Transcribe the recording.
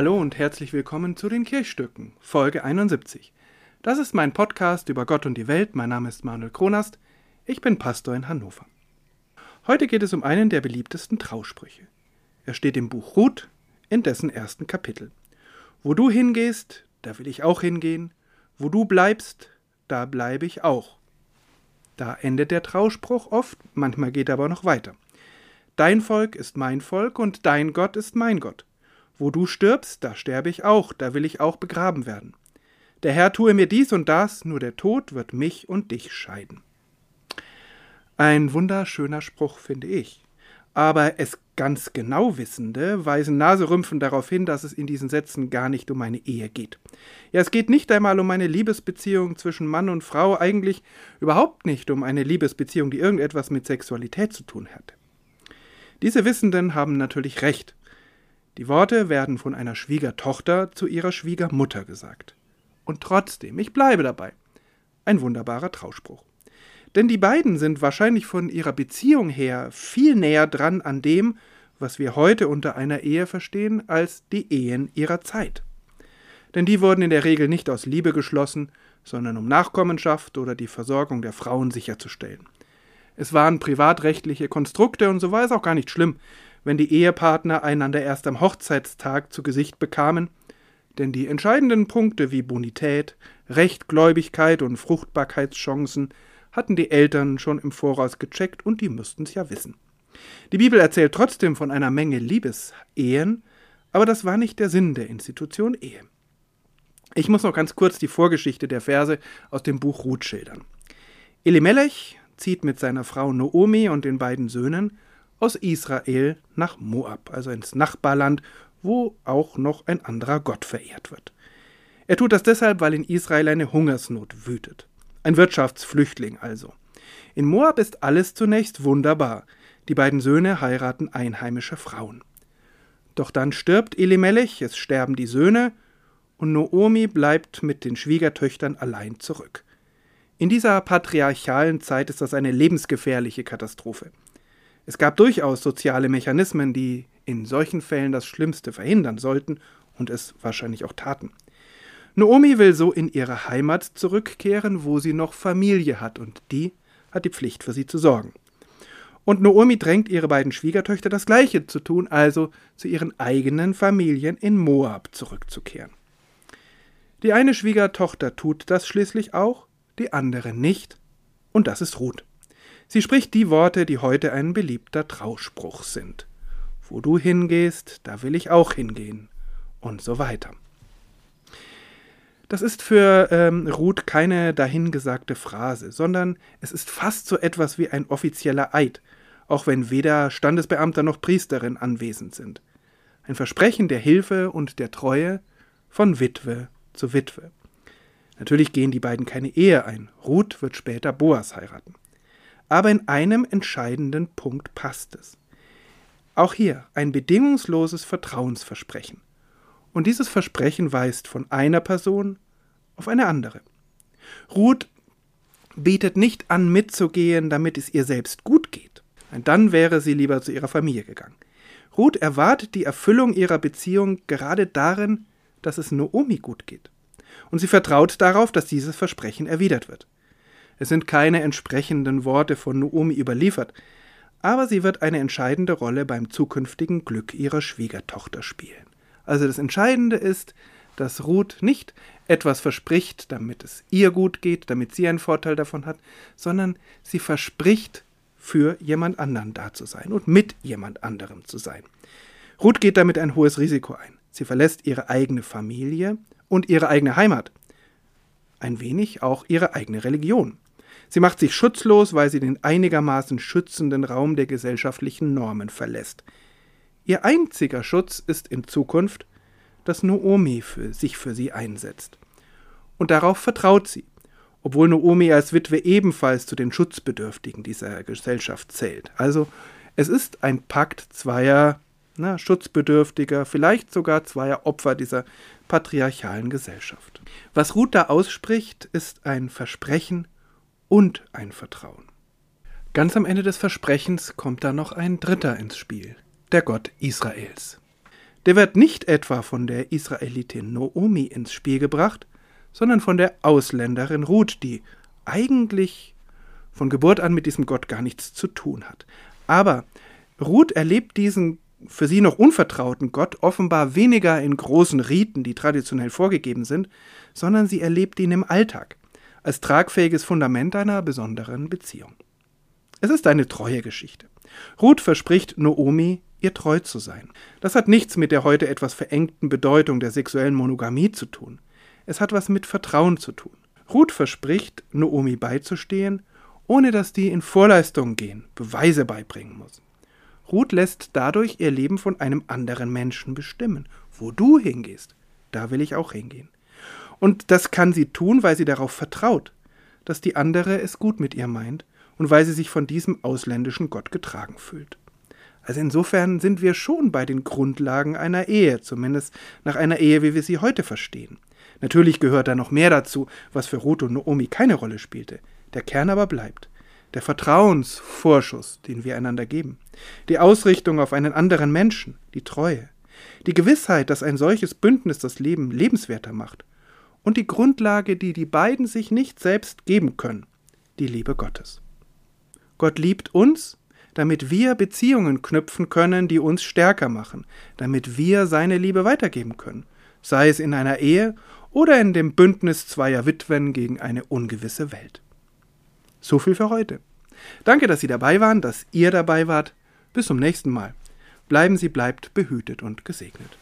Hallo und herzlich willkommen zu den Kirchstücken, Folge 71. Das ist mein Podcast über Gott und die Welt. Mein Name ist Manuel Kronast. Ich bin Pastor in Hannover. Heute geht es um einen der beliebtesten Trausprüche. Er steht im Buch Ruth in dessen ersten Kapitel. Wo du hingehst, da will ich auch hingehen. Wo du bleibst, da bleibe ich auch. Da endet der Trauspruch oft, manchmal geht er aber noch weiter. Dein Volk ist mein Volk und dein Gott ist mein Gott. Wo du stirbst, da sterbe ich auch, da will ich auch begraben werden. Der Herr tue mir dies und das, nur der Tod wird mich und dich scheiden. Ein wunderschöner Spruch, finde ich. Aber es ganz genau Wissende weisen Naserümpfen darauf hin, dass es in diesen Sätzen gar nicht um eine Ehe geht. Ja, es geht nicht einmal um eine Liebesbeziehung zwischen Mann und Frau, eigentlich überhaupt nicht um eine Liebesbeziehung, die irgendetwas mit Sexualität zu tun hätte. Diese Wissenden haben natürlich recht. Die Worte werden von einer Schwiegertochter zu ihrer Schwiegermutter gesagt. Und trotzdem, ich bleibe dabei. Ein wunderbarer Trauspruch. Denn die beiden sind wahrscheinlich von ihrer Beziehung her viel näher dran an dem, was wir heute unter einer Ehe verstehen, als die Ehen ihrer Zeit. Denn die wurden in der Regel nicht aus Liebe geschlossen, sondern um Nachkommenschaft oder die Versorgung der Frauen sicherzustellen. Es waren privatrechtliche Konstrukte und so war es auch gar nicht schlimm, wenn die Ehepartner einander erst am Hochzeitstag zu Gesicht bekamen, denn die entscheidenden Punkte wie Bonität, Rechtgläubigkeit und Fruchtbarkeitschancen hatten die Eltern schon im Voraus gecheckt und die müssten es ja wissen. Die Bibel erzählt trotzdem von einer Menge Liebesehen, aber das war nicht der Sinn der Institution Ehe. Ich muss noch ganz kurz die Vorgeschichte der Verse aus dem Buch Ruth schildern. Elimelech zieht mit seiner Frau Noomi und den beiden Söhnen aus Israel nach Moab, also ins Nachbarland, wo auch noch ein anderer Gott verehrt wird. Er tut das deshalb, weil in Israel eine Hungersnot wütet. Ein Wirtschaftsflüchtling also. In Moab ist alles zunächst wunderbar. Die beiden Söhne heiraten einheimische Frauen. Doch dann stirbt Elimelech, es sterben die Söhne, und Noomi bleibt mit den Schwiegertöchtern allein zurück. In dieser patriarchalen Zeit ist das eine lebensgefährliche Katastrophe. Es gab durchaus soziale Mechanismen, die in solchen Fällen das Schlimmste verhindern sollten und es wahrscheinlich auch taten. Naomi will so in ihre Heimat zurückkehren, wo sie noch Familie hat und die hat die Pflicht für sie zu sorgen. Und Naomi drängt ihre beiden Schwiegertöchter das gleiche zu tun, also zu ihren eigenen Familien in Moab zurückzukehren. Die eine Schwiegertochter tut das schließlich auch, die andere nicht, und das ist Ruth. Sie spricht die Worte, die heute ein beliebter Trauspruch sind. Wo du hingehst, da will ich auch hingehen. Und so weiter. Das ist für ähm, Ruth keine dahingesagte Phrase, sondern es ist fast so etwas wie ein offizieller Eid, auch wenn weder Standesbeamter noch Priesterin anwesend sind. Ein Versprechen der Hilfe und der Treue von Witwe zu Witwe. Natürlich gehen die beiden keine Ehe ein. Ruth wird später Boas heiraten aber in einem entscheidenden Punkt passt es. Auch hier ein bedingungsloses Vertrauensversprechen. Und dieses Versprechen weist von einer Person auf eine andere. Ruth bietet nicht an, mitzugehen, damit es ihr selbst gut geht. Dann wäre sie lieber zu ihrer Familie gegangen. Ruth erwartet die Erfüllung ihrer Beziehung gerade darin, dass es Noomi gut geht. Und sie vertraut darauf, dass dieses Versprechen erwidert wird. Es sind keine entsprechenden Worte von Noomi überliefert, aber sie wird eine entscheidende Rolle beim zukünftigen Glück ihrer Schwiegertochter spielen. Also das Entscheidende ist, dass Ruth nicht etwas verspricht, damit es ihr gut geht, damit sie einen Vorteil davon hat, sondern sie verspricht, für jemand anderen da zu sein und mit jemand anderem zu sein. Ruth geht damit ein hohes Risiko ein. Sie verlässt ihre eigene Familie und ihre eigene Heimat. Ein wenig auch ihre eigene Religion. Sie macht sich schutzlos, weil sie den einigermaßen schützenden Raum der gesellschaftlichen Normen verlässt. Ihr einziger Schutz ist in Zukunft, dass Noomi für sich für sie einsetzt. Und darauf vertraut sie, obwohl Noomi als Witwe ebenfalls zu den Schutzbedürftigen dieser Gesellschaft zählt. Also es ist ein Pakt zweier na, Schutzbedürftiger, vielleicht sogar zweier Opfer dieser patriarchalen Gesellschaft. Was Ruth da ausspricht, ist ein Versprechen und ein Vertrauen. Ganz am Ende des Versprechens kommt da noch ein Dritter ins Spiel, der Gott Israels. der wird nicht etwa von der Israelitin Noomi ins Spiel gebracht, sondern von der Ausländerin Ruth, die eigentlich von Geburt an mit diesem Gott gar nichts zu tun hat. Aber Ruth erlebt diesen für sie noch unvertrauten Gott offenbar weniger in großen Riten, die traditionell vorgegeben sind, sondern sie erlebt ihn im Alltag, als tragfähiges Fundament einer besonderen Beziehung. Es ist eine treue Geschichte. Ruth verspricht Noomi, ihr treu zu sein. Das hat nichts mit der heute etwas verengten Bedeutung der sexuellen Monogamie zu tun. Es hat was mit Vertrauen zu tun. Ruth verspricht, Noomi beizustehen, ohne dass die in Vorleistung gehen, Beweise beibringen muss. Ruth lässt dadurch ihr Leben von einem anderen Menschen bestimmen. Wo du hingehst, da will ich auch hingehen. Und das kann sie tun, weil sie darauf vertraut, dass die andere es gut mit ihr meint und weil sie sich von diesem ausländischen Gott getragen fühlt. Also insofern sind wir schon bei den Grundlagen einer Ehe, zumindest nach einer Ehe, wie wir sie heute verstehen. Natürlich gehört da noch mehr dazu, was für Ruth und Naomi keine Rolle spielte. Der Kern aber bleibt. Der Vertrauensvorschuss, den wir einander geben. Die Ausrichtung auf einen anderen Menschen, die Treue. Die Gewissheit, dass ein solches Bündnis das Leben lebenswerter macht. Und die Grundlage, die die beiden sich nicht selbst geben können, die Liebe Gottes. Gott liebt uns, damit wir Beziehungen knüpfen können, die uns stärker machen, damit wir seine Liebe weitergeben können, sei es in einer Ehe oder in dem Bündnis zweier Witwen gegen eine ungewisse Welt. So viel für heute. Danke, dass Sie dabei waren, dass ihr dabei wart. Bis zum nächsten Mal. Bleiben Sie bleibt behütet und gesegnet.